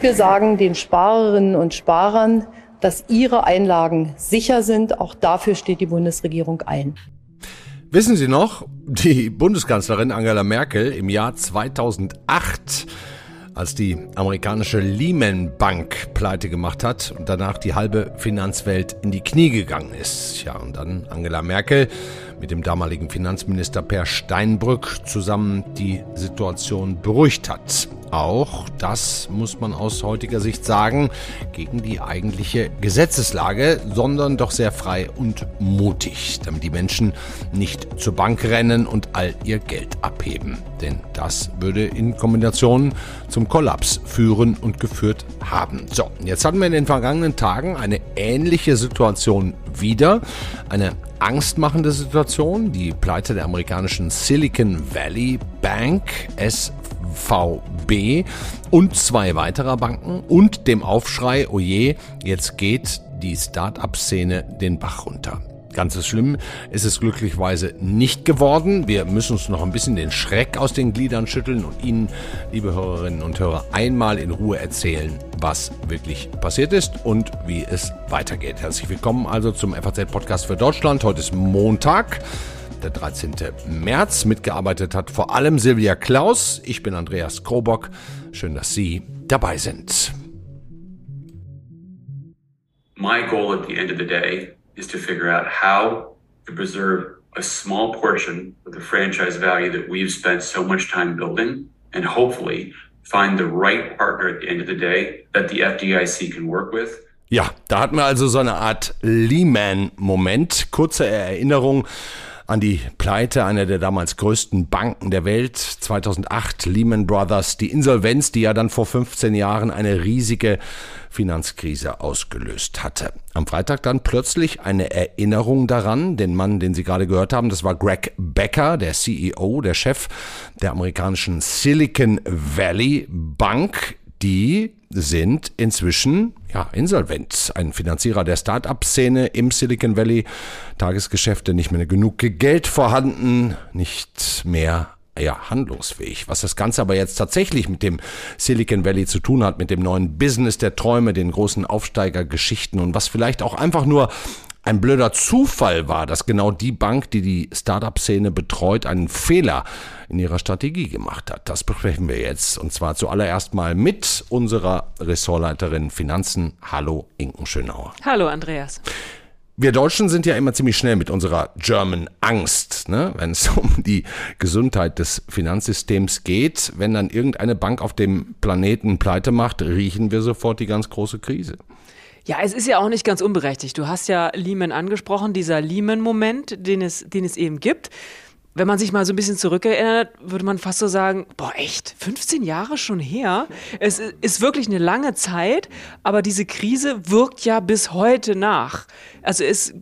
Wir sagen den Sparerinnen und Sparern, dass ihre Einlagen sicher sind. Auch dafür steht die Bundesregierung ein. Wissen Sie noch, die Bundeskanzlerin Angela Merkel im Jahr 2008 als die amerikanische Lehman Bank pleite gemacht hat und danach die halbe Finanzwelt in die Knie gegangen ist. Ja, und dann Angela Merkel mit dem damaligen Finanzminister Per Steinbrück zusammen die Situation beruhigt hat. Auch das muss man aus heutiger Sicht sagen, gegen die eigentliche Gesetzeslage, sondern doch sehr frei und mutig, damit die Menschen nicht zur Bank rennen und all ihr Geld abheben. Denn das würde in Kombination zum Kollaps führen und geführt haben. So, jetzt hatten wir in den vergangenen Tagen eine ähnliche Situation wieder. Eine angstmachende Situation. Die Pleite der amerikanischen Silicon Valley Bank, SVB, und zwei weiterer Banken und dem Aufschrei, oje, jetzt geht die Start-up-Szene den Bach runter. Ganz so schlimm ist es glücklicherweise nicht geworden. Wir müssen uns noch ein bisschen den Schreck aus den Gliedern schütteln und Ihnen, liebe Hörerinnen und Hörer, einmal in Ruhe erzählen, was wirklich passiert ist und wie es weitergeht. Herzlich willkommen also zum FAZ-Podcast für Deutschland. Heute ist Montag der 13. März. Mitgearbeitet hat vor allem Silvia Klaus. Ich bin Andreas Krobock. Schön, dass Sie dabei sind. My goal at the end of the day is to figure out how to preserve a small portion of the franchise value that we've spent so much time building and hopefully find the right partner at the end of the day that the FDIC can work with. Ja, da hatten wir also so eine Art Lehman-Moment. Kurze Erinnerung an die Pleite einer der damals größten Banken der Welt, 2008 Lehman Brothers, die Insolvenz, die ja dann vor 15 Jahren eine riesige Finanzkrise ausgelöst hatte. Am Freitag dann plötzlich eine Erinnerung daran, den Mann, den Sie gerade gehört haben, das war Greg Becker, der CEO, der Chef der amerikanischen Silicon Valley Bank, die sind inzwischen ja, insolvent. Ein Finanzierer der Start-up-Szene im Silicon Valley. Tagesgeschäfte, nicht mehr genug Geld vorhanden, nicht mehr ja, handlungsfähig. Was das Ganze aber jetzt tatsächlich mit dem Silicon Valley zu tun hat, mit dem neuen Business der Träume, den großen Aufsteigergeschichten und was vielleicht auch einfach nur ein blöder Zufall war, dass genau die Bank, die die Startup-Szene betreut, einen Fehler in ihrer Strategie gemacht hat. Das besprechen wir jetzt. Und zwar zuallererst mal mit unserer Ressortleiterin Finanzen. Hallo, Inken Schönauer. Hallo, Andreas. Wir Deutschen sind ja immer ziemlich schnell mit unserer German Angst, ne? wenn es um die Gesundheit des Finanzsystems geht. Wenn dann irgendeine Bank auf dem Planeten pleite macht, riechen wir sofort die ganz große Krise. Ja, es ist ja auch nicht ganz unberechtigt. Du hast ja Lehman angesprochen, dieser Lehman-Moment, den es, den es eben gibt. Wenn man sich mal so ein bisschen zurückerinnert, würde man fast so sagen, boah, echt, 15 Jahre schon her? Es ist wirklich eine lange Zeit, aber diese Krise wirkt ja bis heute nach. Also es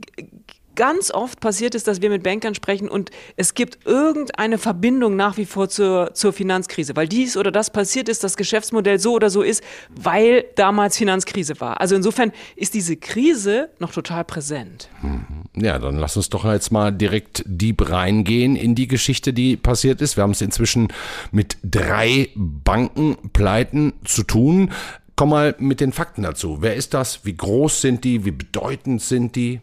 ganz oft passiert ist, dass wir mit Bankern sprechen und es gibt irgendeine Verbindung nach wie vor zur, zur Finanzkrise, weil dies oder das passiert ist, das Geschäftsmodell so oder so ist, weil damals Finanzkrise war. Also insofern ist diese Krise noch total präsent. Mhm. Ja, dann lass uns doch jetzt mal direkt deep reingehen in die Geschichte, die passiert ist. Wir haben es inzwischen mit drei Bankenpleiten zu tun. Komm mal mit den Fakten dazu. Wer ist das? Wie groß sind die? Wie bedeutend sind die?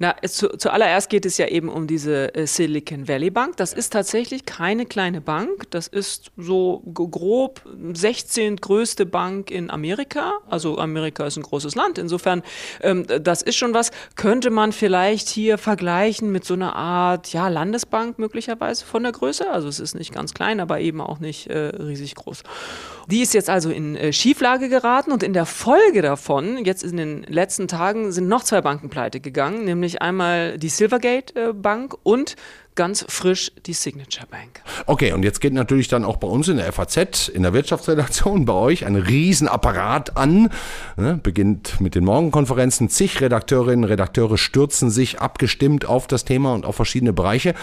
Na, zu, zuallererst geht es ja eben um diese äh, Silicon Valley Bank. Das ist tatsächlich keine kleine Bank. Das ist so grob 16. größte Bank in Amerika. Also Amerika ist ein großes Land. Insofern, ähm, das ist schon was. Könnte man vielleicht hier vergleichen mit so einer Art, ja, Landesbank möglicherweise von der Größe. Also es ist nicht ganz klein, aber eben auch nicht äh, riesig groß. Die ist jetzt also in äh, Schieflage geraten und in der Folge davon, jetzt in den letzten Tagen, sind noch zwei Banken pleite gegangen, nämlich einmal die Silvergate äh, Bank und ganz frisch die Signature Bank. Okay, und jetzt geht natürlich dann auch bei uns in der FAZ, in der Wirtschaftsredaktion, bei euch ein Riesenapparat an. Ne, beginnt mit den Morgenkonferenzen. Zig Redakteurinnen, Redakteure stürzen sich abgestimmt auf das Thema und auf verschiedene Bereiche.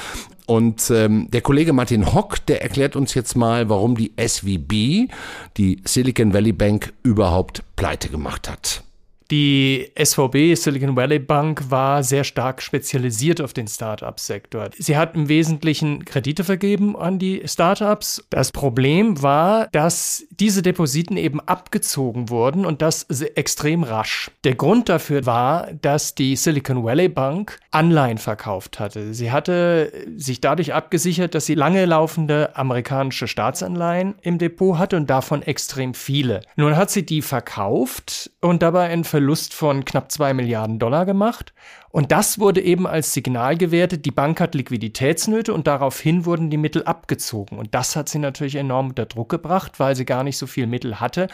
Und ähm, der Kollege Martin Hock, der erklärt uns jetzt mal, warum die SVB, die Silicon Valley Bank, überhaupt pleite gemacht hat. Die SVB, Silicon Valley Bank, war sehr stark spezialisiert auf den Start-up-Sektor. Sie hat im Wesentlichen Kredite vergeben an die Start-ups. Das Problem war, dass diese Depositen eben abgezogen wurden und das extrem rasch. Der Grund dafür war, dass die Silicon Valley Bank Anleihen verkauft hatte. Sie hatte sich dadurch abgesichert, dass sie lange laufende amerikanische Staatsanleihen im Depot hatte und davon extrem viele. Nun hat sie die verkauft und dabei ein Verlust von knapp zwei Milliarden Dollar gemacht. Und das wurde eben als Signal gewertet, die Bank hat Liquiditätsnöte und daraufhin wurden die Mittel abgezogen. Und das hat sie natürlich enorm unter Druck gebracht, weil sie gar nicht so viel Mittel hatte,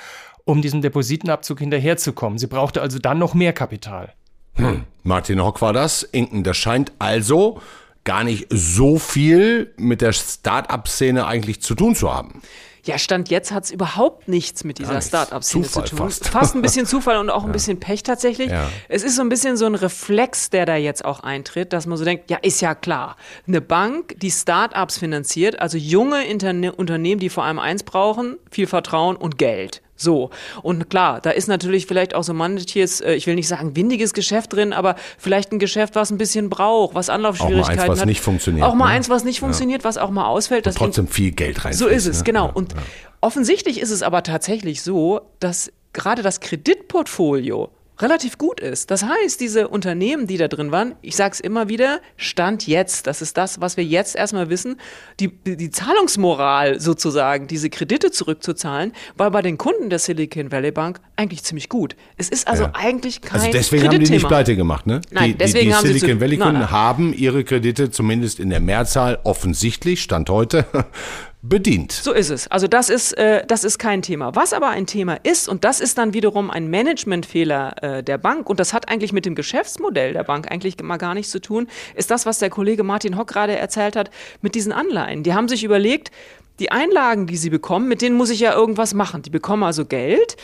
um diesem Depositenabzug hinterherzukommen. Sie brauchte also dann noch mehr Kapital. Hm. Martin Hock war das. Inken, das scheint also gar nicht so viel mit der Start-up-Szene eigentlich zu tun zu haben. Ja, Stand jetzt hat es überhaupt nichts mit dieser Start-up-Szene zu tun. Fast. fast. ein bisschen Zufall und auch ein bisschen Pech tatsächlich. Ja. Es ist so ein bisschen so ein Reflex, der da jetzt auch eintritt, dass man so denkt, ja, ist ja klar. Eine Bank, die Start-ups finanziert, also junge Interne Unternehmen, die vor allem eins brauchen, viel Vertrauen und Geld. So. Und klar, da ist natürlich vielleicht auch so manches, äh, ich will nicht sagen windiges Geschäft drin, aber vielleicht ein Geschäft, was ein bisschen braucht, was Anlaufschwierigkeiten auch mal eins, was hat. nicht funktioniert. Auch mal ne? eins, was nicht funktioniert, ja. was auch mal ausfällt. Und trotzdem viel Geld rein. So ist es, ne? genau. Und ja. offensichtlich ist es aber tatsächlich so, dass gerade das Kreditportfolio relativ gut ist. Das heißt, diese Unternehmen, die da drin waren, ich sage es immer wieder, Stand jetzt, das ist das, was wir jetzt erstmal wissen, die, die Zahlungsmoral sozusagen, diese Kredite zurückzuzahlen, war bei den Kunden der Silicon Valley Bank eigentlich ziemlich gut. Es ist also ja. eigentlich kein Also deswegen haben die nicht pleite gemacht, ne? Nein, die, deswegen die, die haben Silicon sie Valley Kunden haben ihre Kredite zumindest in der Mehrzahl offensichtlich, Stand heute, bedient. So ist es. Also das ist, äh, das ist kein Thema. Was aber ein Thema ist, und das ist dann wiederum ein Managementfehler äh, der Bank, und das hat eigentlich mit dem Geschäftsmodell der Bank eigentlich mal gar nichts zu tun, ist das, was der Kollege Martin Hock gerade erzählt hat mit diesen Anleihen. Die haben sich überlegt, die Einlagen, die sie bekommen, mit denen muss ich ja irgendwas machen. Die bekommen also Geld.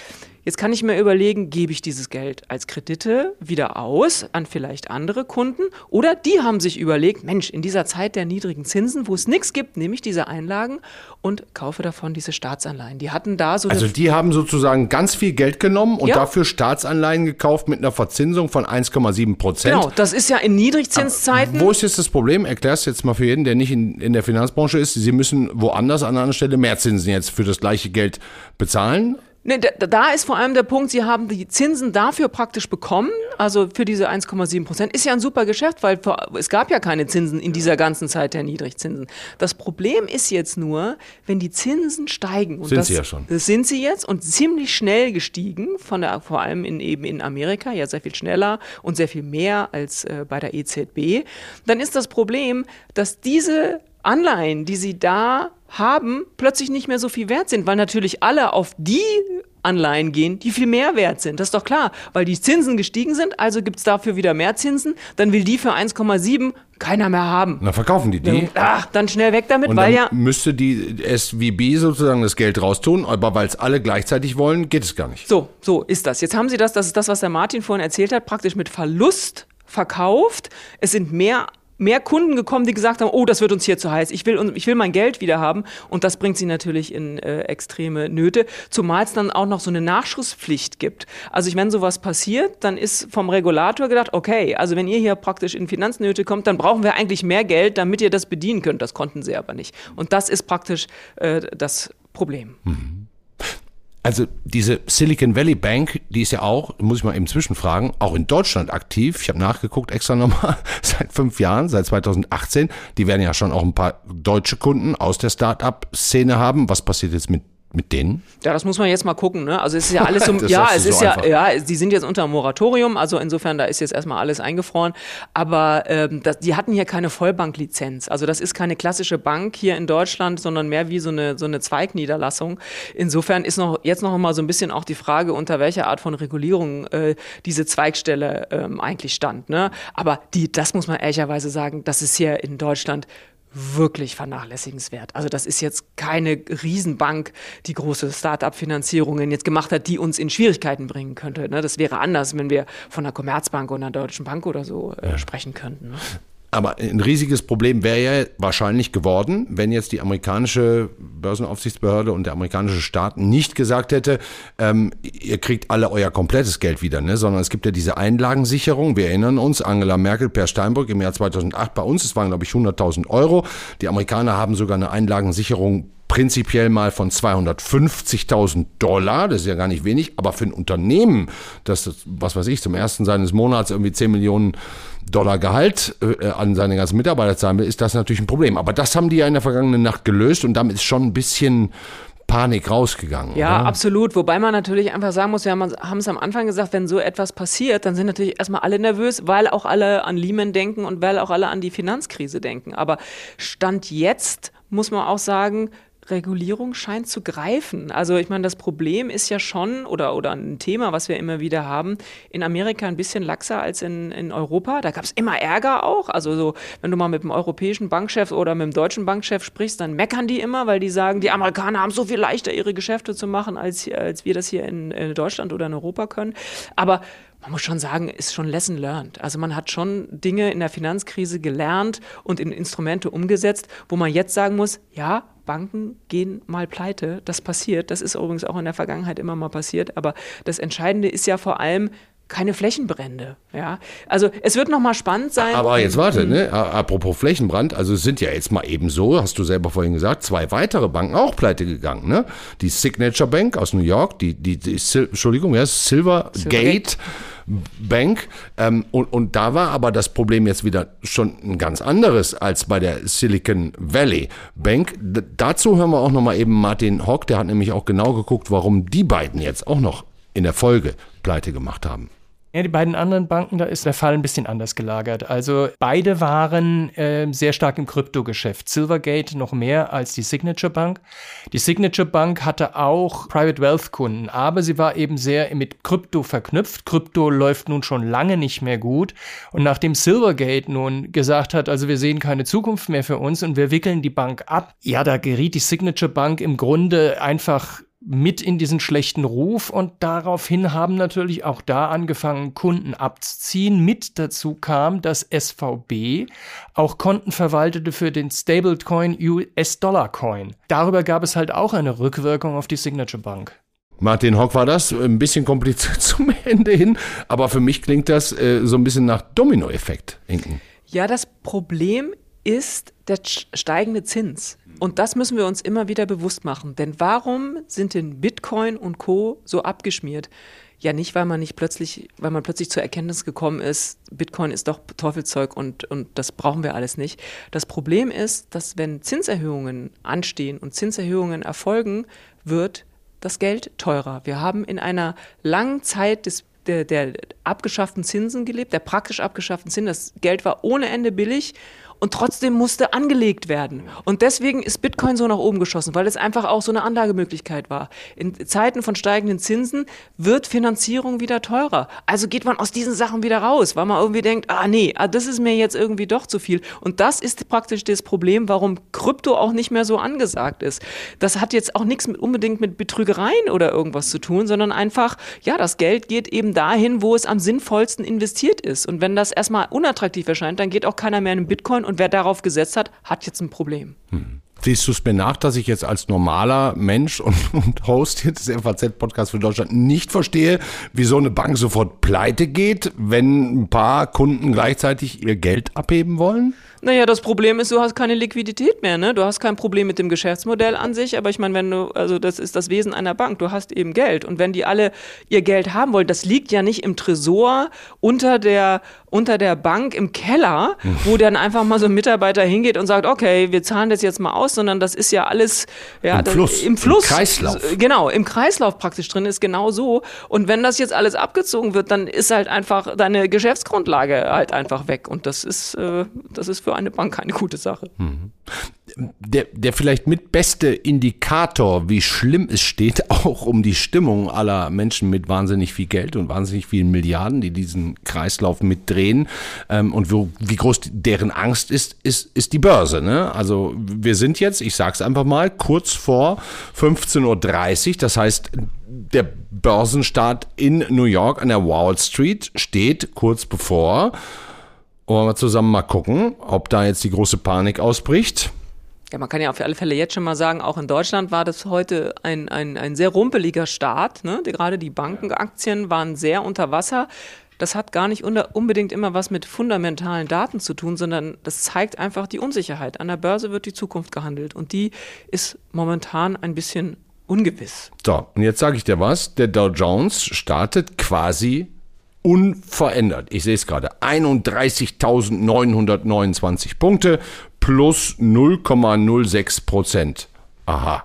Jetzt kann ich mir überlegen, gebe ich dieses Geld als Kredite wieder aus an vielleicht andere Kunden oder die haben sich überlegt, Mensch, in dieser Zeit der niedrigen Zinsen, wo es nichts gibt, nehme ich diese Einlagen und kaufe davon diese Staatsanleihen. Die hatten da so Also die haben sozusagen ganz viel Geld genommen und ja. dafür Staatsanleihen gekauft mit einer Verzinsung von 1,7 Prozent. Genau, das ist ja in Niedrigzinszeiten. Wo ist jetzt das Problem? Erklär es jetzt mal für jeden, der nicht in, in der Finanzbranche ist. Sie müssen woanders an einer Stelle mehr Zinsen jetzt für das gleiche Geld bezahlen. Ne, da, da, ist vor allem der Punkt, Sie haben die Zinsen dafür praktisch bekommen, also für diese 1,7 Prozent. Ist ja ein super Geschäft, weil es gab ja keine Zinsen in dieser ganzen Zeit der Niedrigzinsen. Das Problem ist jetzt nur, wenn die Zinsen steigen. Und sind das, sie ja schon. Das sind sie jetzt und ziemlich schnell gestiegen, von der, vor allem in, eben in Amerika, ja sehr viel schneller und sehr viel mehr als äh, bei der EZB. Dann ist das Problem, dass diese Anleihen, die sie da haben, plötzlich nicht mehr so viel wert sind, weil natürlich alle auf die Anleihen gehen, die viel mehr wert sind. Das ist doch klar, weil die Zinsen gestiegen sind, also gibt es dafür wieder mehr Zinsen, dann will die für 1,7 keiner mehr haben. Dann verkaufen die die. Ach, dann schnell weg damit, Und weil dann ja. Müsste die SVB sozusagen das Geld raustun, aber weil es alle gleichzeitig wollen, geht es gar nicht. So, so ist das. Jetzt haben sie das, das ist das, was der Martin vorhin erzählt hat, praktisch mit Verlust verkauft. Es sind mehr mehr Kunden gekommen, die gesagt haben, oh, das wird uns hier zu heiß, ich will, ich will mein Geld wieder haben. Und das bringt sie natürlich in äh, extreme Nöte, zumal es dann auch noch so eine Nachschusspflicht gibt. Also ich, wenn sowas passiert, dann ist vom Regulator gedacht, okay, also wenn ihr hier praktisch in Finanznöte kommt, dann brauchen wir eigentlich mehr Geld, damit ihr das bedienen könnt. Das konnten sie aber nicht. Und das ist praktisch äh, das Problem. Mhm. Also diese Silicon Valley Bank, die ist ja auch, muss ich mal eben zwischenfragen, auch in Deutschland aktiv. Ich habe nachgeguckt extra nochmal, seit fünf Jahren, seit 2018. Die werden ja schon auch ein paar deutsche Kunden aus der Start-up-Szene haben. Was passiert jetzt mit mit denen? Ja, das muss man jetzt mal gucken. Ne? Also es ist ja alles so, ja, es so ist einfach. ja, ja, die sind jetzt unter Moratorium, also insofern da ist jetzt erstmal alles eingefroren. Aber ähm, das, die hatten hier keine Vollbanklizenz. Also das ist keine klassische Bank hier in Deutschland, sondern mehr wie so eine so eine Zweigniederlassung. Insofern ist noch jetzt noch mal so ein bisschen auch die Frage, unter welcher Art von Regulierung äh, diese Zweigstelle ähm, eigentlich stand. Ne? Aber die, das muss man ehrlicherweise sagen, das ist hier in Deutschland wirklich vernachlässigenswert. Also das ist jetzt keine Riesenbank, die große Start-up-Finanzierungen jetzt gemacht hat, die uns in Schwierigkeiten bringen könnte. Ne? Das wäre anders, wenn wir von einer Commerzbank oder einer Deutschen Bank oder so äh, ja. sprechen könnten. Ne? Aber ein riesiges Problem wäre ja wahrscheinlich geworden, wenn jetzt die amerikanische Börsenaufsichtsbehörde und der amerikanische Staat nicht gesagt hätte, ähm, ihr kriegt alle euer komplettes Geld wieder, ne? sondern es gibt ja diese Einlagensicherung. Wir erinnern uns, Angela Merkel per Steinbrück im Jahr 2008 bei uns, es waren glaube ich 100.000 Euro. Die Amerikaner haben sogar eine Einlagensicherung prinzipiell mal von 250.000 Dollar, das ist ja gar nicht wenig, aber für ein Unternehmen, das, was weiß ich, zum ersten seines Monats irgendwie 10 Millionen Dollar Gehalt äh, an seine ganzen Mitarbeiter zahlen will, ist das natürlich ein Problem. Aber das haben die ja in der vergangenen Nacht gelöst und damit ist schon ein bisschen Panik rausgegangen. Ja, oder? absolut. Wobei man natürlich einfach sagen muss, wir haben es am Anfang gesagt, wenn so etwas passiert, dann sind natürlich erstmal alle nervös, weil auch alle an Lehman denken und weil auch alle an die Finanzkrise denken. Aber Stand jetzt muss man auch sagen, Regulierung scheint zu greifen. Also ich meine, das Problem ist ja schon, oder, oder ein Thema, was wir immer wieder haben, in Amerika ein bisschen laxer als in, in Europa. Da gab es immer Ärger auch. Also so, wenn du mal mit dem europäischen Bankchef oder mit dem deutschen Bankchef sprichst, dann meckern die immer, weil die sagen, die Amerikaner haben so viel leichter, ihre Geschäfte zu machen, als, als wir das hier in, in Deutschland oder in Europa können. Aber man muss schon sagen, ist schon Lesson learned. Also man hat schon Dinge in der Finanzkrise gelernt und in Instrumente umgesetzt, wo man jetzt sagen muss, ja, Banken gehen mal pleite. Das passiert. Das ist übrigens auch in der Vergangenheit immer mal passiert. Aber das Entscheidende ist ja vor allem, keine Flächenbrände. Ja, also es wird noch mal spannend sein. Aber jetzt warte, ne? Apropos Flächenbrand, also es sind ja jetzt mal eben so, hast du selber vorhin gesagt, zwei weitere Banken auch pleite gegangen, ne? Die Signature Bank aus New York, die die, die Entschuldigung, ja, Silvergate. Silvergate. Bank. Ähm, und, und da war aber das Problem jetzt wieder schon ein ganz anderes als bei der Silicon Valley Bank. D dazu hören wir auch nochmal eben Martin Hock, der hat nämlich auch genau geguckt, warum die beiden jetzt auch noch in der Folge pleite gemacht haben. Ja, die beiden anderen Banken, da ist der Fall ein bisschen anders gelagert. Also beide waren äh, sehr stark im Kryptogeschäft. Silvergate noch mehr als die Signature Bank. Die Signature Bank hatte auch Private Wealth Kunden, aber sie war eben sehr mit Krypto verknüpft. Krypto läuft nun schon lange nicht mehr gut. Und nachdem Silvergate nun gesagt hat, also wir sehen keine Zukunft mehr für uns und wir wickeln die Bank ab, ja, da geriet die Signature Bank im Grunde einfach mit in diesen schlechten Ruf und daraufhin haben natürlich auch da angefangen, Kunden abzuziehen. Mit dazu kam, dass SVB auch Konten verwaltete für den Stablecoin US-Dollar Coin. Darüber gab es halt auch eine Rückwirkung auf die Signature Bank. Martin Hock war das, ein bisschen kompliziert zum Ende hin, aber für mich klingt das äh, so ein bisschen nach Dominoeffekt, Inken. Ja, das Problem ist der steigende Zins. Und das müssen wir uns immer wieder bewusst machen. Denn warum sind denn Bitcoin und Co. so abgeschmiert? Ja, nicht, weil man nicht plötzlich, weil man plötzlich zur Erkenntnis gekommen ist, Bitcoin ist doch Teufelszeug und, und das brauchen wir alles nicht. Das Problem ist, dass wenn Zinserhöhungen anstehen und Zinserhöhungen erfolgen, wird das Geld teurer. Wir haben in einer langen Zeit des der, der abgeschafften Zinsen gelebt, der praktisch abgeschafften Zinsen. Das Geld war ohne Ende billig und trotzdem musste angelegt werden. Und deswegen ist Bitcoin so nach oben geschossen, weil es einfach auch so eine Anlagemöglichkeit war. In Zeiten von steigenden Zinsen wird Finanzierung wieder teurer. Also geht man aus diesen Sachen wieder raus, weil man irgendwie denkt, ah nee, ah, das ist mir jetzt irgendwie doch zu viel. Und das ist praktisch das Problem, warum Krypto auch nicht mehr so angesagt ist. Das hat jetzt auch nichts mit, unbedingt mit Betrügereien oder irgendwas zu tun, sondern einfach, ja, das Geld geht eben dahin, wo es am sinnvollsten investiert ist. Und wenn das erstmal unattraktiv erscheint, dann geht auch keiner mehr in Bitcoin und wer darauf gesetzt hat, hat jetzt ein Problem. Hm. Siehst du es mir nach, dass ich jetzt als normaler Mensch und, und Host des FAZ-Podcasts für Deutschland nicht verstehe, wie so eine Bank sofort pleite geht, wenn ein paar Kunden gleichzeitig ihr Geld abheben wollen? Naja, das Problem ist, du hast keine Liquidität mehr, ne? Du hast kein Problem mit dem Geschäftsmodell an sich, aber ich meine, wenn du, also das ist das Wesen einer Bank, du hast eben Geld. Und wenn die alle ihr Geld haben wollen, das liegt ja nicht im Tresor unter der, unter der Bank im Keller, wo dann einfach mal so ein Mitarbeiter hingeht und sagt, okay, wir zahlen das jetzt mal aus, sondern das ist ja alles ja, Im, das, Fluss, im Fluss. Im Kreislauf. Genau, im Kreislauf praktisch drin ist genau so. Und wenn das jetzt alles abgezogen wird, dann ist halt einfach deine Geschäftsgrundlage halt einfach weg. Und das ist, äh, das ist für eine Bank keine gute Sache. Mhm. Der, der vielleicht mitbeste Indikator, wie schlimm es steht, auch um die Stimmung aller Menschen mit wahnsinnig viel Geld und wahnsinnig vielen Milliarden, die diesen Kreislauf mitdrehen ähm, und wo, wie groß deren Angst ist, ist, ist die Börse. Ne? Also wir sind jetzt, ich sage es einfach mal, kurz vor 15.30 Uhr. Das heißt, der Börsenstart in New York an der Wall Street steht kurz bevor. Wollen wir zusammen mal gucken, ob da jetzt die große Panik ausbricht? Ja, man kann ja auf alle Fälle jetzt schon mal sagen, auch in Deutschland war das heute ein, ein, ein sehr rumpeliger Start. Ne? Gerade die Bankenaktien waren sehr unter Wasser. Das hat gar nicht unbedingt immer was mit fundamentalen Daten zu tun, sondern das zeigt einfach die Unsicherheit. An der Börse wird die Zukunft gehandelt und die ist momentan ein bisschen ungewiss. So, und jetzt sage ich dir was. Der Dow Jones startet quasi unverändert. Ich sehe es gerade. 31.929 Punkte plus 0,06 Prozent. Aha.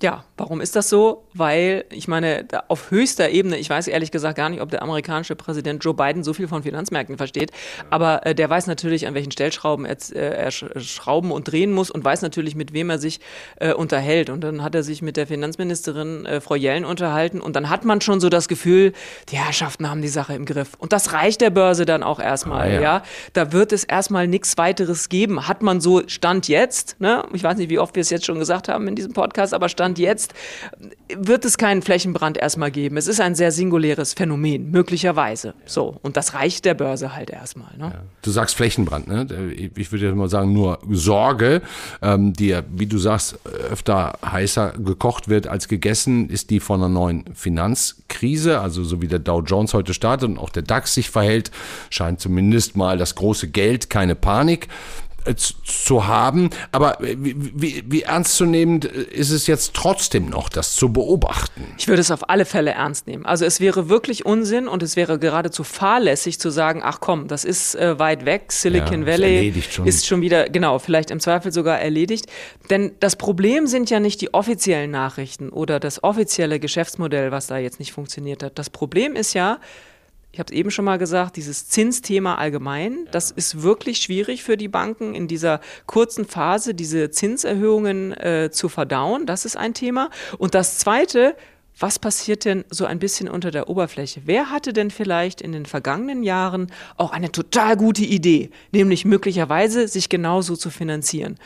Ja, warum ist das so? Weil, ich meine, auf höchster Ebene, ich weiß ehrlich gesagt gar nicht, ob der amerikanische Präsident Joe Biden so viel von Finanzmärkten versteht, aber äh, der weiß natürlich, an welchen Stellschrauben er, äh, er schrauben und drehen muss und weiß natürlich, mit wem er sich äh, unterhält. Und dann hat er sich mit der Finanzministerin äh, Frau Jellen unterhalten und dann hat man schon so das Gefühl, die Herrschaften haben die Sache im Griff. Und das reicht der Börse dann auch erstmal, ah, ja. ja. Da wird es erstmal nichts weiteres geben. Hat man so Stand jetzt, ne? Ich weiß nicht, wie oft wir es jetzt schon gesagt haben in diesem Podcast, aber Stand jetzt wird es keinen Flächenbrand erstmal geben. Es ist ein sehr singuläres Phänomen, möglicherweise. So. Und das reicht der Börse halt erstmal. Ne? Ja. Du sagst Flächenbrand, ne? Ich würde mal sagen, nur Sorge, ähm, die, wie du sagst, öfter heißer gekocht wird als gegessen, ist die von einer neuen Finanzkrise. Also so wie der Dow Jones heute startet und auch der DAX sich verhält, scheint zumindest mal das große Geld keine Panik zu haben. Aber wie, wie, wie ernstzunehmend ist es jetzt trotzdem noch, das zu beobachten? Ich würde es auf alle Fälle ernst nehmen. Also es wäre wirklich Unsinn und es wäre geradezu fahrlässig zu sagen, ach komm, das ist äh, weit weg, Silicon ja, Valley schon. ist schon wieder, genau, vielleicht im Zweifel sogar erledigt. Denn das Problem sind ja nicht die offiziellen Nachrichten oder das offizielle Geschäftsmodell, was da jetzt nicht funktioniert hat. Das Problem ist ja, ich habe es eben schon mal gesagt, dieses Zinsthema allgemein, das ist wirklich schwierig für die Banken in dieser kurzen Phase, diese Zinserhöhungen äh, zu verdauen. Das ist ein Thema. Und das Zweite, was passiert denn so ein bisschen unter der Oberfläche? Wer hatte denn vielleicht in den vergangenen Jahren auch eine total gute Idee, nämlich möglicherweise sich genauso zu finanzieren?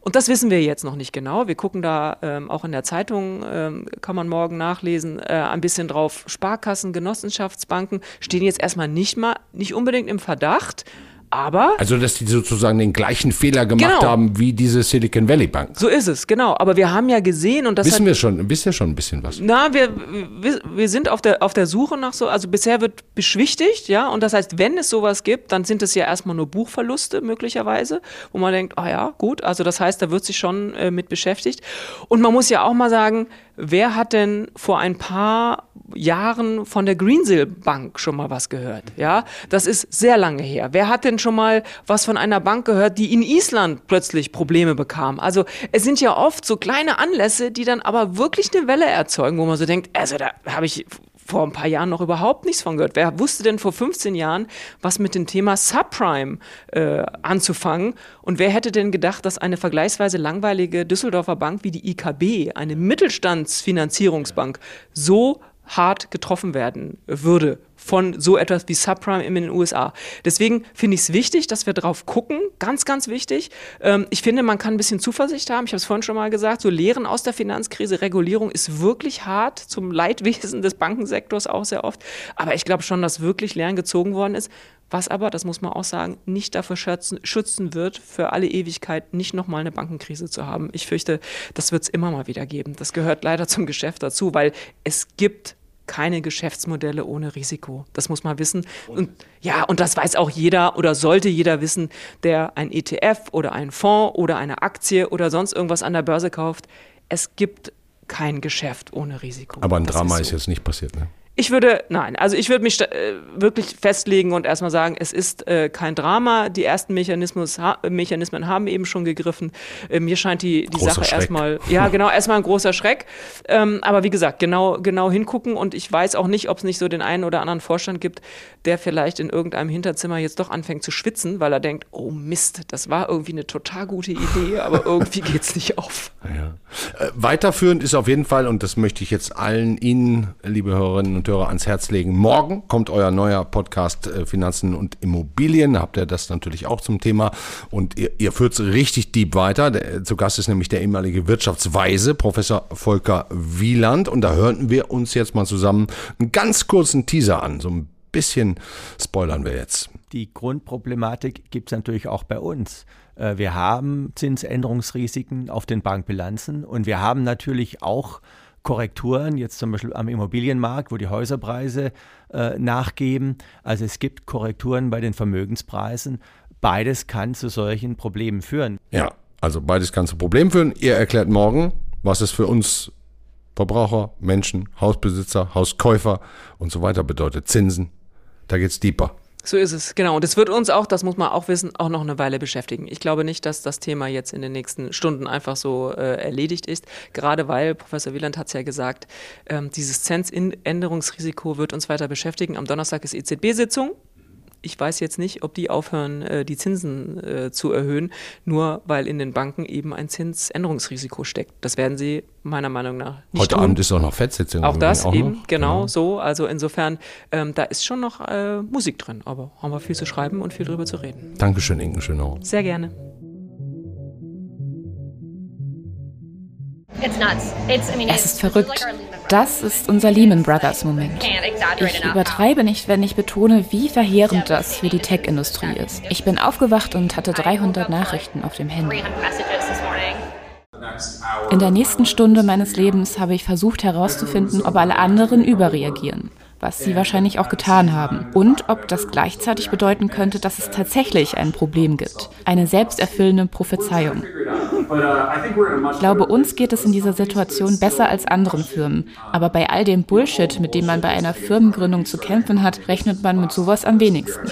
Und das wissen wir jetzt noch nicht genau. Wir gucken da ähm, auch in der Zeitung, ähm, kann man morgen nachlesen, äh, ein bisschen drauf. Sparkassen, Genossenschaftsbanken stehen jetzt erstmal nicht mal, nicht unbedingt im Verdacht. Aber. Also, dass die sozusagen den gleichen Fehler gemacht genau. haben wie diese Silicon Valley Bank. So ist es, genau. Aber wir haben ja gesehen und das. Wissen hat, wir schon, bisher schon ein bisschen was. Na, wir, wir, wir sind auf der, auf der Suche nach so, also bisher wird beschwichtigt, ja. Und das heißt, wenn es sowas gibt, dann sind es ja erstmal nur Buchverluste möglicherweise, wo man denkt, ah ja, gut. Also, das heißt, da wird sich schon äh, mit beschäftigt. Und man muss ja auch mal sagen, wer hat denn vor ein paar Jahren von der Greensill Bank schon mal was gehört? Ja, das ist sehr lange her. Wer hat denn schon mal was von einer Bank gehört, die in Island plötzlich Probleme bekam? Also es sind ja oft so kleine Anlässe, die dann aber wirklich eine Welle erzeugen, wo man so denkt, also da habe ich vor ein paar Jahren noch überhaupt nichts von gehört. Wer wusste denn vor 15 Jahren, was mit dem Thema Subprime äh, anzufangen? Und wer hätte denn gedacht, dass eine vergleichsweise langweilige Düsseldorfer Bank wie die IKB, eine Mittelstandsfinanzierungsbank, so hart getroffen werden würde von so etwas wie Subprime in den USA. Deswegen finde ich es wichtig, dass wir drauf gucken. Ganz, ganz wichtig. Ähm, ich finde, man kann ein bisschen Zuversicht haben. Ich habe es vorhin schon mal gesagt. So Lehren aus der Finanzkrise, Regulierung ist wirklich hart zum Leidwesen des Bankensektors auch sehr oft. Aber ich glaube schon, dass wirklich Lernen gezogen worden ist. Was aber, das muss man auch sagen, nicht dafür schützen, schützen wird, für alle Ewigkeit nicht nochmal eine Bankenkrise zu haben. Ich fürchte, das wird es immer mal wieder geben. Das gehört leider zum Geschäft dazu, weil es gibt keine Geschäftsmodelle ohne Risiko. Das muss man wissen. Und ja, und das weiß auch jeder oder sollte jeder wissen, der ein ETF oder einen Fonds oder eine Aktie oder sonst irgendwas an der Börse kauft. Es gibt kein Geschäft ohne Risiko. Aber ein das Drama ist, so. ist jetzt nicht passiert, ne? Ich würde, nein, also ich würde mich äh, wirklich festlegen und erstmal sagen, es ist äh, kein Drama. Die ersten Mechanismus, ha Mechanismen haben eben schon gegriffen. Äh, mir scheint die, die Sache Schreck. erstmal, ja genau, erstmal ein großer Schreck. Ähm, aber wie gesagt, genau, genau hingucken und ich weiß auch nicht, ob es nicht so den einen oder anderen Vorstand gibt, der vielleicht in irgendeinem Hinterzimmer jetzt doch anfängt zu schwitzen, weil er denkt, oh Mist, das war irgendwie eine total gute Idee, aber irgendwie geht es nicht auf. Ja. Äh, weiterführend ist auf jeden Fall, und das möchte ich jetzt allen Ihnen, liebe Hörerinnen und Hörer, ans Herz legen. Morgen kommt euer neuer Podcast äh, Finanzen und Immobilien. Habt ihr das natürlich auch zum Thema. Und ihr, ihr führt es richtig deep weiter. Der, zu Gast ist nämlich der ehemalige Wirtschaftsweise, Professor Volker Wieland. Und da hörten wir uns jetzt mal zusammen einen ganz kurzen Teaser an. So ein bisschen spoilern wir jetzt. Die Grundproblematik gibt es natürlich auch bei uns. Äh, wir haben Zinsänderungsrisiken auf den Bankbilanzen und wir haben natürlich auch Korrekturen, jetzt zum Beispiel am Immobilienmarkt, wo die Häuserpreise äh, nachgeben. Also es gibt Korrekturen bei den Vermögenspreisen. Beides kann zu solchen Problemen führen. Ja, also beides kann zu Problemen führen. Ihr erklärt morgen, was es für uns Verbraucher, Menschen, Hausbesitzer, Hauskäufer und so weiter bedeutet. Zinsen. Da geht's deeper. So ist es, genau. Und es wird uns auch, das muss man auch wissen, auch noch eine Weile beschäftigen. Ich glaube nicht, dass das Thema jetzt in den nächsten Stunden einfach so äh, erledigt ist, gerade weil, Professor Wieland hat es ja gesagt, ähm, dieses Zinsänderungsrisiko wird uns weiter beschäftigen. Am Donnerstag ist EZB-Sitzung. Ich weiß jetzt nicht, ob die aufhören, äh, die Zinsen äh, zu erhöhen, nur weil in den Banken eben ein Zinsänderungsrisiko steckt. Das werden sie meiner Meinung nach nicht Heute tun. Abend ist auch noch Fettsitzung. Auch das auch eben, noch. genau, so. Also insofern, ähm, da ist schon noch äh, Musik drin, aber haben wir viel zu schreiben und viel drüber zu reden. Dankeschön, Inge Schönau. Sehr gerne. Es ist verrückt. Das ist unser Lehman Brothers Moment. Ich übertreibe nicht, wenn ich betone, wie verheerend das für die Tech-Industrie ist. Ich bin aufgewacht und hatte 300 Nachrichten auf dem Handy. In der nächsten Stunde meines Lebens habe ich versucht herauszufinden, ob alle anderen überreagieren was sie wahrscheinlich auch getan haben. Und ob das gleichzeitig bedeuten könnte, dass es tatsächlich ein Problem gibt. Eine selbsterfüllende Prophezeiung. Ich glaube, uns geht es in dieser Situation besser als anderen Firmen. Aber bei all dem Bullshit, mit dem man bei einer Firmengründung zu kämpfen hat, rechnet man mit sowas am wenigsten.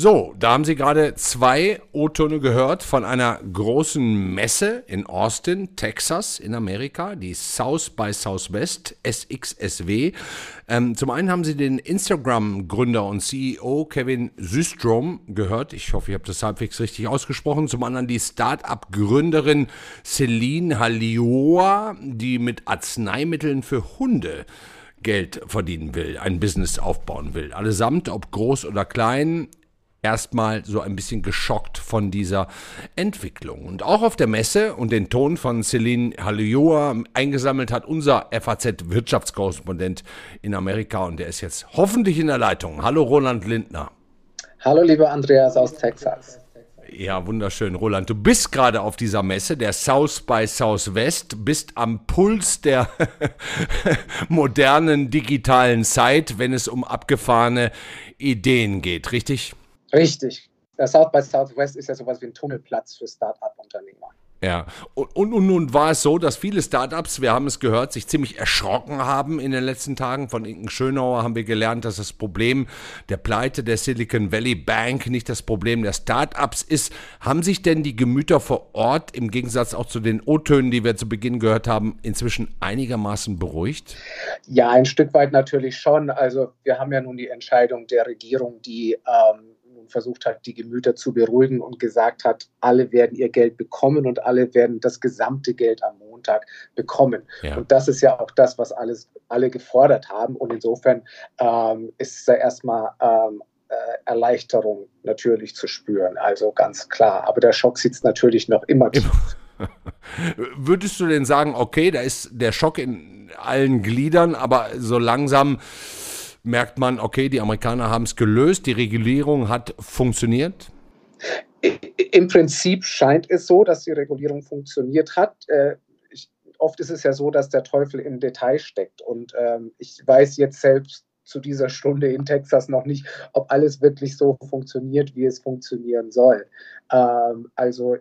So, da haben Sie gerade zwei O-Töne gehört von einer großen Messe in Austin, Texas in Amerika, die South by Southwest, SXSW. Ähm, zum einen haben Sie den Instagram-Gründer und CEO Kevin Systrom gehört. Ich hoffe, ich habe das halbwegs richtig ausgesprochen. Zum anderen die Start-up-Gründerin Celine Halioa, die mit Arzneimitteln für Hunde Geld verdienen will, ein Business aufbauen will. Allesamt, ob groß oder klein, erstmal so ein bisschen geschockt von dieser Entwicklung. Und auch auf der Messe und den Ton von Celine Halioa eingesammelt hat unser FAZ-Wirtschaftskorrespondent in Amerika und der ist jetzt hoffentlich in der Leitung. Hallo Roland Lindner. Hallo lieber Andreas aus Texas. Ja, wunderschön, Roland. Du bist gerade auf dieser Messe, der South by Southwest, bist am Puls der modernen digitalen Zeit, wenn es um abgefahrene Ideen geht, richtig? Richtig. Der South by Southwest ist ja sowas wie ein Tummelplatz für Start-up-Unternehmer. Ja, und, und, und nun war es so, dass viele Startups, wir haben es gehört, sich ziemlich erschrocken haben in den letzten Tagen. Von Inken Schönauer haben wir gelernt, dass das Problem der Pleite der Silicon Valley Bank nicht das Problem der Startups ist. Haben sich denn die Gemüter vor Ort, im Gegensatz auch zu den O-Tönen, die wir zu Beginn gehört haben, inzwischen einigermaßen beruhigt? Ja, ein Stück weit natürlich schon. Also wir haben ja nun die Entscheidung der Regierung, die ähm, versucht hat, die Gemüter zu beruhigen und gesagt hat, alle werden ihr Geld bekommen und alle werden das gesamte Geld am Montag bekommen. Ja. Und das ist ja auch das, was alles, alle gefordert haben. Und insofern ähm, ist da erstmal ähm, äh, Erleichterung natürlich zu spüren. Also ganz klar. Aber der Schock sitzt natürlich noch immer tief. Würdest du denn sagen, okay, da ist der Schock in allen Gliedern, aber so langsam merkt man, okay, die Amerikaner haben es gelöst, die Regulierung hat funktioniert? Im Prinzip scheint es so, dass die Regulierung funktioniert hat. Äh, oft ist es ja so, dass der Teufel im Detail steckt. Und ähm, ich weiß jetzt selbst zu dieser Stunde in Texas noch nicht, ob alles wirklich so funktioniert, wie es funktionieren soll. Ähm, also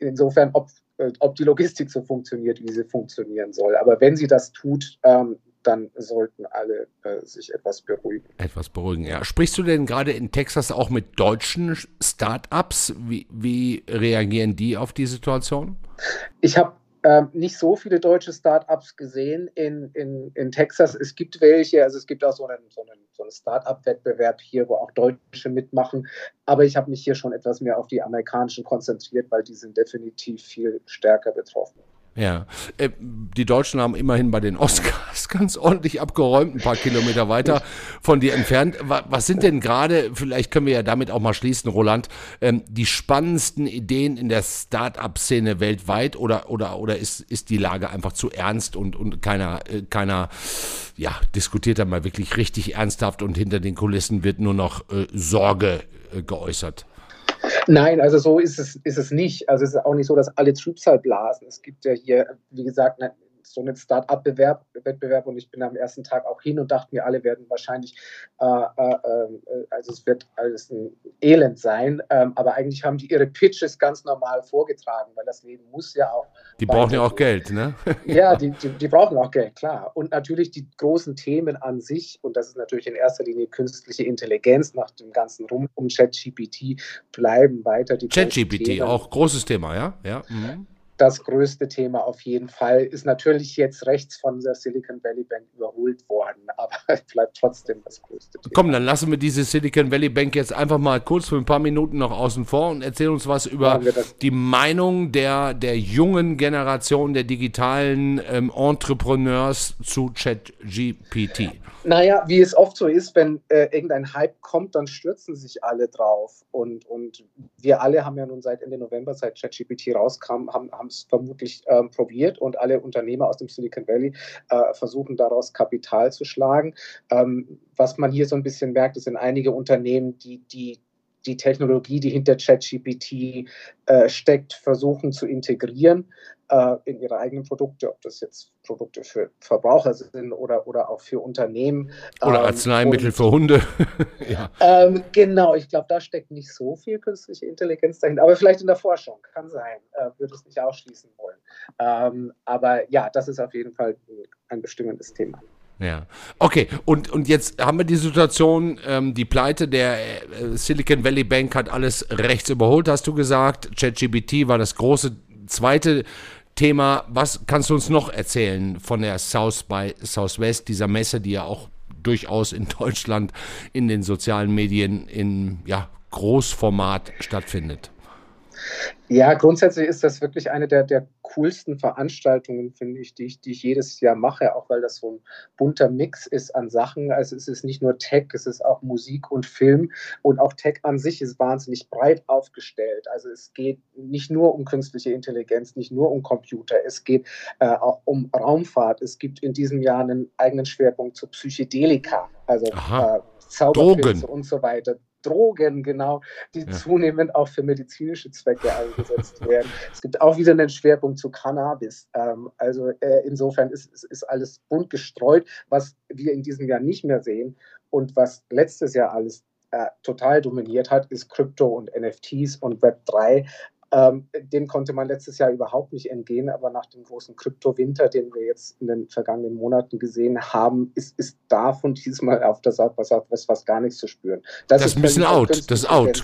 insofern, ob, äh, ob die Logistik so funktioniert, wie sie funktionieren soll. Aber wenn sie das tut, ähm, dann sollten alle äh, sich etwas beruhigen. Etwas beruhigen, ja. Sprichst du denn gerade in Texas auch mit deutschen Start-ups? Wie, wie reagieren die auf die Situation? Ich habe ähm, nicht so viele deutsche Start-ups gesehen in, in, in Texas. Es gibt welche, also es gibt auch so einen, so einen, so einen Start-up-Wettbewerb hier, wo auch Deutsche mitmachen. Aber ich habe mich hier schon etwas mehr auf die amerikanischen konzentriert, weil die sind definitiv viel stärker betroffen. Ja, äh, die Deutschen haben immerhin bei den Oscars ganz ordentlich abgeräumt, ein paar Kilometer weiter von dir entfernt. Was sind denn gerade, vielleicht können wir ja damit auch mal schließen, Roland, ähm, die spannendsten Ideen in der Start-up-Szene weltweit oder, oder, oder ist, ist die Lage einfach zu ernst und, und keiner, äh, keiner ja, diskutiert da mal wirklich richtig ernsthaft und hinter den Kulissen wird nur noch äh, Sorge äh, geäußert? Nein, also so ist es, ist es nicht. Also es ist auch nicht so, dass alle Trübsal blasen. Es gibt ja hier, wie gesagt, ne, so einen Start-up-Wettbewerb und ich bin am ersten Tag auch hin und dachte mir, alle werden wahrscheinlich, äh, äh, äh, also es wird alles ein Elend sein, ähm, aber eigentlich haben die ihre Pitches ganz normal vorgetragen, weil das Leben muss ja auch. Die brauchen ja auch Geld, ne? ja, die, die, die, brauchen auch Geld, klar. Und natürlich die großen Themen an sich, und das ist natürlich in erster Linie künstliche Intelligenz nach dem ganzen Rum um ChatGPT, bleiben weiter die ChatGPT, auch großes Thema, ja? Ja. Mhm das größte Thema auf jeden Fall. Ist natürlich jetzt rechts von der Silicon Valley Bank überholt worden, aber bleibt trotzdem das größte Thema. Komm, dann lassen wir diese Silicon Valley Bank jetzt einfach mal kurz für ein paar Minuten noch außen vor und erzähl uns was über die Meinung der, der jungen Generation der digitalen ähm, Entrepreneurs zu ChatGPT. Naja, wie es oft so ist, wenn äh, irgendein Hype kommt, dann stürzen sich alle drauf. Und, und wir alle haben ja nun seit Ende November, seit ChatGPT rauskam, haben es vermutlich ähm, probiert und alle Unternehmer aus dem Silicon Valley äh, versuchen daraus Kapital zu schlagen. Ähm, was man hier so ein bisschen merkt, es sind einige Unternehmen, die, die die Technologie, die hinter ChatGPT äh, steckt, versuchen zu integrieren äh, in ihre eigenen Produkte, ob das jetzt Produkte für Verbraucher sind oder, oder auch für Unternehmen. Oder ähm, Arzneimittel und, für Hunde. ja. ähm, genau, ich glaube, da steckt nicht so viel künstliche Intelligenz dahinter, aber vielleicht in der Forschung, kann sein, äh, würde es nicht ausschließen wollen. Ähm, aber ja, das ist auf jeden Fall ein bestimmendes Thema. Ja, okay. Und, und jetzt haben wir die Situation, ähm, die Pleite der äh, Silicon Valley Bank hat alles rechts überholt, hast du gesagt. ChatGPT war das große zweite Thema. Was kannst du uns noch erzählen von der South by Southwest, dieser Messe, die ja auch durchaus in Deutschland in den sozialen Medien in ja, Großformat stattfindet? Ja, grundsätzlich ist das wirklich eine der, der coolsten Veranstaltungen, finde ich die, ich, die ich jedes Jahr mache, auch weil das so ein bunter Mix ist an Sachen. Also es ist nicht nur Tech, es ist auch Musik und Film und auch Tech an sich ist wahnsinnig breit aufgestellt. Also es geht nicht nur um künstliche Intelligenz, nicht nur um Computer, es geht äh, auch um Raumfahrt. Es gibt in diesem Jahr einen eigenen Schwerpunkt zu Psychedelika, also äh, Zauberpilze und so weiter. Drogen, genau, die ja. zunehmend auch für medizinische Zwecke eingesetzt werden. Es gibt auch wieder einen Schwerpunkt zu Cannabis. Ähm, also äh, insofern ist, ist, ist alles bunt gestreut, was wir in diesem Jahr nicht mehr sehen und was letztes Jahr alles äh, total dominiert hat, ist Krypto und NFTs und Web 3. Ähm, dem konnte man letztes Jahr überhaupt nicht entgehen, aber nach dem großen Kryptowinter, den wir jetzt in den vergangenen Monaten gesehen haben, ist, ist davon diesmal auf der Southwest fast gar nichts zu spüren. Das, das ist ein bisschen out. Das ist out.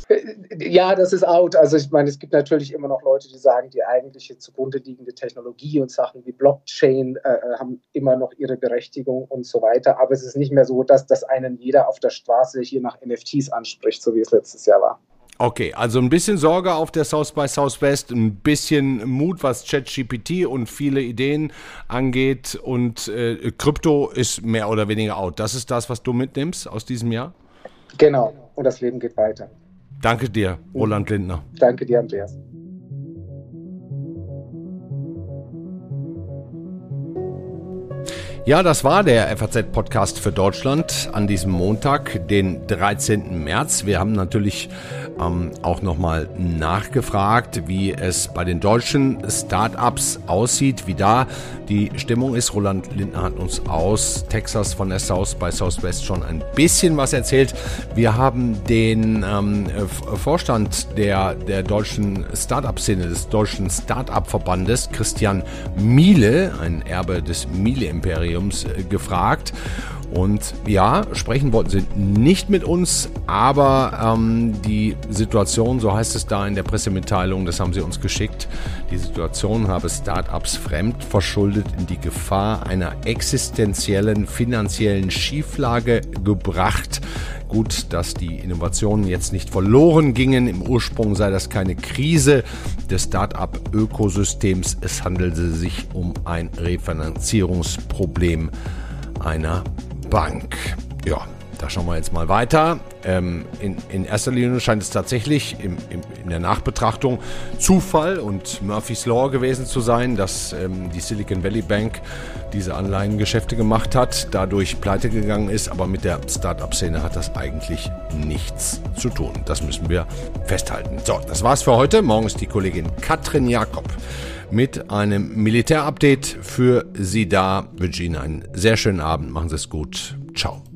Ja, das ist out. Also ich meine, es gibt natürlich immer noch Leute, die sagen, die eigentliche zugrunde liegende Technologie und Sachen wie Blockchain äh, äh, haben immer noch ihre Berechtigung und so weiter. Aber es ist nicht mehr so, dass das einen jeder auf der Straße hier nach NFTs anspricht, so wie es letztes Jahr war. Okay, also ein bisschen Sorge auf der South by Southwest, ein bisschen Mut, was ChatGPT und viele Ideen angeht und äh, Krypto ist mehr oder weniger out. Das ist das, was du mitnimmst aus diesem Jahr? Genau, und das Leben geht weiter. Danke dir, Roland Lindner. Danke dir, Andreas. Ja, das war der FAZ-Podcast für Deutschland an diesem Montag, den 13. März. Wir haben natürlich ähm, auch nochmal nachgefragt, wie es bei den deutschen Startups aussieht, wie da die Stimmung ist. Roland Lindner hat uns aus Texas von der South by Southwest schon ein bisschen was erzählt. Wir haben den ähm, Vorstand der, der deutschen Startup-Szene, des deutschen Startup-Verbandes, Christian Miele, ein Erbe des Miele-Imperiums, äh, gefragt. Und ja, sprechen wollten sie nicht mit uns, aber ähm, die Situation, so heißt es da in der Pressemitteilung, das haben sie uns geschickt, die Situation habe Startups fremd verschuldet in die Gefahr einer existenziellen finanziellen Schieflage gebracht. Gut, dass die Innovationen jetzt nicht verloren gingen. Im Ursprung sei das keine Krise des Start-up-Ökosystems. Es handelte sich um ein Refinanzierungsproblem einer Bank. Ja, da schauen wir jetzt mal weiter. Ähm, in, in, erster Linie scheint es tatsächlich im, im, in der Nachbetrachtung Zufall und Murphy's Law gewesen zu sein, dass ähm, die Silicon Valley Bank diese Anleihengeschäfte gemacht hat, dadurch pleite gegangen ist, aber mit der Startup-Szene hat das eigentlich nichts zu tun. Das müssen wir festhalten. So, das war's für heute. Morgen ist die Kollegin Katrin Jakob mit einem Militärupdate für Sie da. Ich wünsche Ihnen einen sehr schönen Abend. Machen Sie es gut. Ciao.